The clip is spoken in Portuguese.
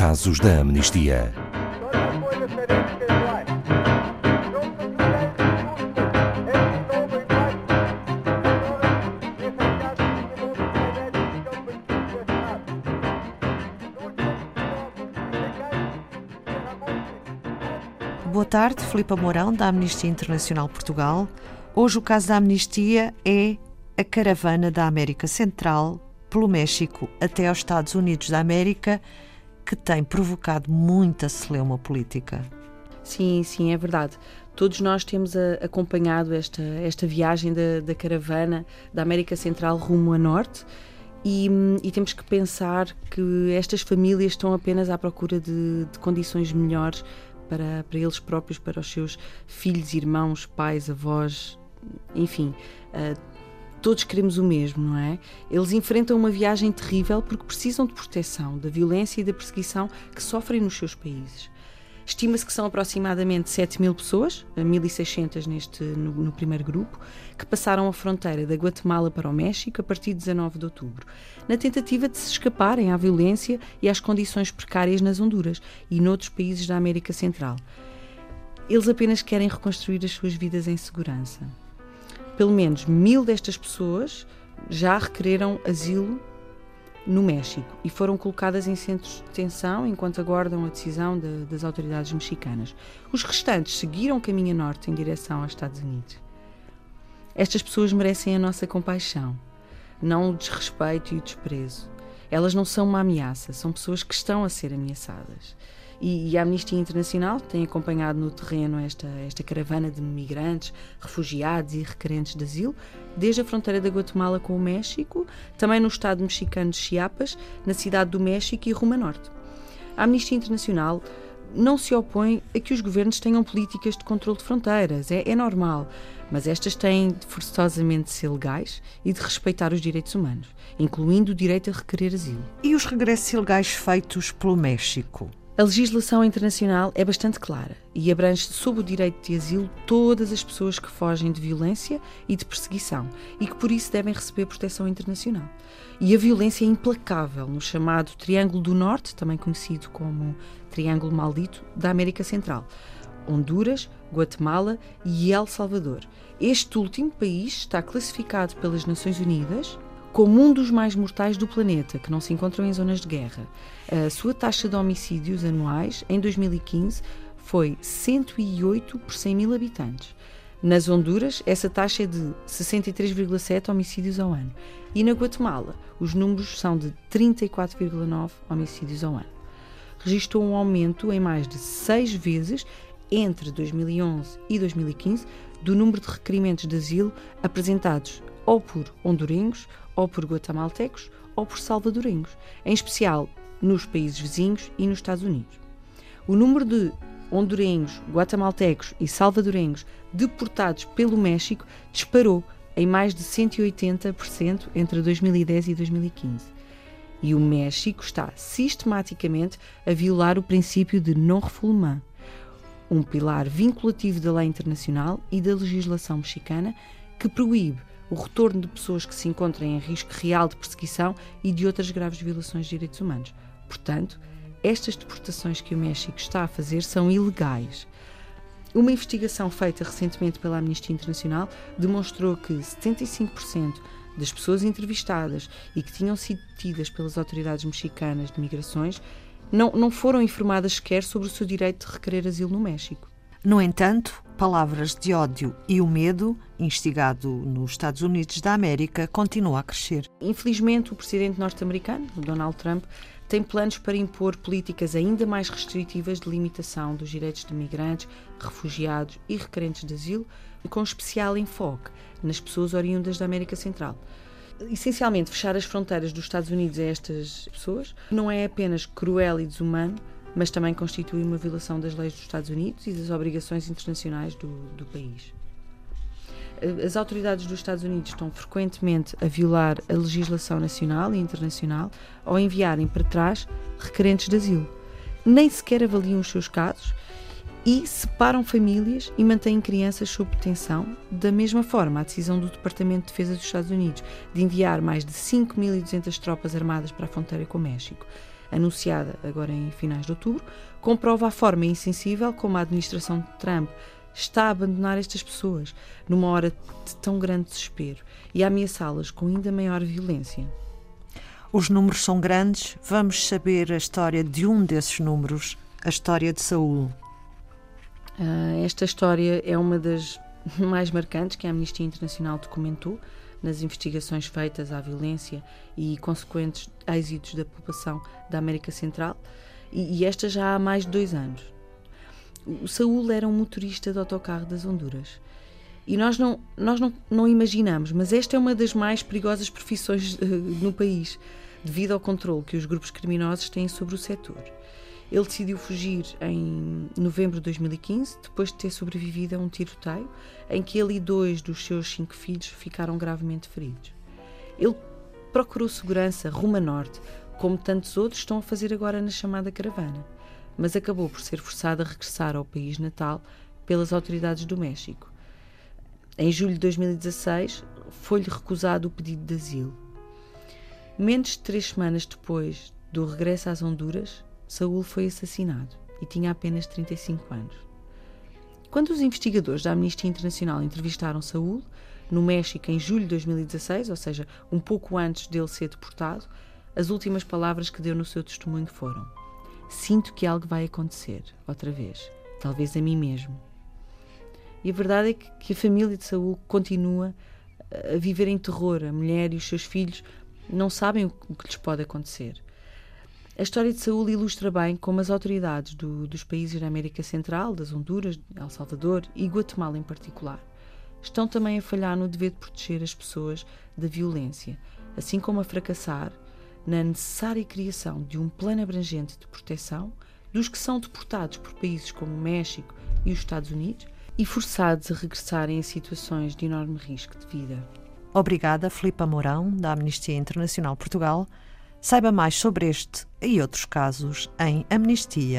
Casos da Amnistia. Boa tarde, Filipe Mourão, da Amnistia Internacional Portugal. Hoje o caso da amnistia é a caravana da América Central pelo México até aos Estados Unidos da América, que tem provocado muita celeuma política. Sim, sim, é verdade. Todos nós temos a, acompanhado esta, esta viagem da, da, caravana da América Central rumo a Norte e, e, temos que pensar que estas famílias estão apenas à procura de, de condições melhores para, para eles próprios, para os seus filhos, irmãos, pais, avós, enfim. Uh, todos queremos o mesmo, não é? Eles enfrentam uma viagem terrível porque precisam de proteção da violência e da perseguição que sofrem nos seus países. Estima-se que são aproximadamente 7 mil pessoas, 1.600 neste, no, no, primeiro grupo, que passaram a fronteira da Guatemala para o México a partir de 19 de outubro, na tentativa de se escaparem à violência e às condições precárias nas Honduras e noutros países da América Central. Eles apenas querem reconstruir as suas vidas em segurança pelo menos mil destas pessoas já requereram asilo no México e foram colocadas em centros de detenção enquanto aguardam a decisão de, das autoridades mexicanas. Os restantes seguiram caminho norte em direção aos Estados Unidos. Estas pessoas merecem a nossa compaixão, não o desrespeito e o desprezo. Elas não são uma ameaça, são pessoas que estão a ser ameaçadas. E, e, a Amnistia Internacional tem acompanhado no terreno esta, esta caravana de migrantes, refugiados e requerentes de asilo, desde a fronteira da Guatemala com o México, também no estado mexicano de Chiapas, na cidade do México e rumo a norte. A Amnistia Internacional não se opõe a que os governos tenham políticas de controle de fronteiras, é, é normal, mas estas têm de forçosamente ser legais e de respeitar os direitos humanos, incluindo o direito a requerer asilo. E os regressos ilegais feitos pelo México? A legislação internacional é bastante clara e abrange sob o direito de asilo todas as pessoas que fogem de violência e de perseguição e que por isso devem receber proteção internacional. E a violência é implacável no chamado Triângulo do Norte, também conhecido como Triângulo Maldito, da América Central. Honduras, Guatemala e El Salvador. Este último país está classificado pelas Nações Unidas como um dos mais mortais do planeta, que não se encontram em zonas de guerra. A sua taxa de homicídios anuais, em 2015, foi 108 por 100 mil habitantes. Nas Honduras, essa taxa é de 63,7 homicídios ao ano. E na Guatemala, os números são de 34,9 homicídios ao ano. Registrou um aumento em mais de seis vezes entre 2011 e 2015 do número de requerimentos de asilo apresentados ou por hondurenhos ou por guatemaltecos ou por salvadorenhos, em especial nos países vizinhos e nos Estados Unidos. O número de hondurenhos, guatemaltecos e salvadorenhos deportados pelo México disparou em mais de 180% entre 2010 e 2015. E o México está sistematicamente a violar o princípio de non-refoulement, um pilar vinculativo da lei internacional e da legislação mexicana que proíbe o retorno de pessoas que se encontrem em risco real de perseguição e de outras graves violações de direitos humanos. Portanto, estas deportações que o México está a fazer são ilegais. Uma investigação feita recentemente pela Amnistia Internacional demonstrou que 75% das pessoas entrevistadas e que tinham sido detidas pelas autoridades mexicanas de migrações não, não foram informadas sequer sobre o seu direito de requerer asilo no México. No entanto, palavras de ódio e o medo, instigado nos Estados Unidos da América, continua a crescer. Infelizmente, o presidente norte-americano, Donald Trump, tem planos para impor políticas ainda mais restritivas de limitação dos direitos de migrantes, refugiados e requerentes de asilo, com especial enfoque nas pessoas oriundas da América Central. Essencialmente, fechar as fronteiras dos Estados Unidos a estas pessoas não é apenas cruel e desumano, mas também constitui uma violação das leis dos Estados Unidos e das obrigações internacionais do, do país. As autoridades dos Estados Unidos estão frequentemente a violar a legislação nacional e internacional ao enviarem para trás requerentes de asilo. Nem sequer avaliam os seus casos e separam famílias e mantêm crianças sob detenção. Da mesma forma, a decisão do Departamento de Defesa dos Estados Unidos de enviar mais de 5.200 tropas armadas para a fronteira com o México anunciada agora em finais de outubro, comprova a forma insensível como a administração de Trump está a abandonar estas pessoas numa hora de tão grande desespero e a ameaçá-las com ainda maior violência. Os números são grandes, vamos saber a história de um desses números, a história de Saul. Uh, esta história é uma das mais marcantes que a Amnistia Internacional documentou nas investigações feitas à violência e consequentes êxitos da população da América Central, e, e esta já há mais de dois anos. O Saúl era um motorista de autocarro das Honduras. E nós não, nós não, não imaginamos, mas esta é uma das mais perigosas profissões uh, no país, devido ao controle que os grupos criminosos têm sobre o setor. Ele decidiu fugir em novembro de 2015, depois de ter sobrevivido a um tiroteio em que ele e dois dos seus cinco filhos ficaram gravemente feridos. Ele procurou segurança rumo a norte, como tantos outros estão a fazer agora na chamada caravana, mas acabou por ser forçado a regressar ao país natal pelas autoridades do México. Em julho de 2016, foi-lhe recusado o pedido de asilo. Menos de três semanas depois do regresso às Honduras, Saul foi assassinado e tinha apenas 35 anos. Quando os investigadores da Amnistia Internacional entrevistaram Saul, no México em julho de 2016, ou seja, um pouco antes dele ser deportado, as últimas palavras que deu no seu testemunho foram: Sinto que algo vai acontecer, outra vez, talvez a mim mesmo. E a verdade é que, a família de Saul continua a viver em terror. A mulher e os seus filhos não sabem o que lhes pode acontecer. A história de Saúl ilustra bem como as autoridades do, dos países da América Central, das Honduras, El Salvador e Guatemala em particular, estão também a falhar no dever de proteger as pessoas da violência, assim como a fracassar na necessária criação de um plano abrangente de proteção dos que são deportados por países como o México e os Estados Unidos e forçados a regressarem em situações de enorme risco de vida. Obrigada, Filipa Mourão, da Amnistia Internacional Portugal Saiba mais sobre este e outros casos em amnistia.pt.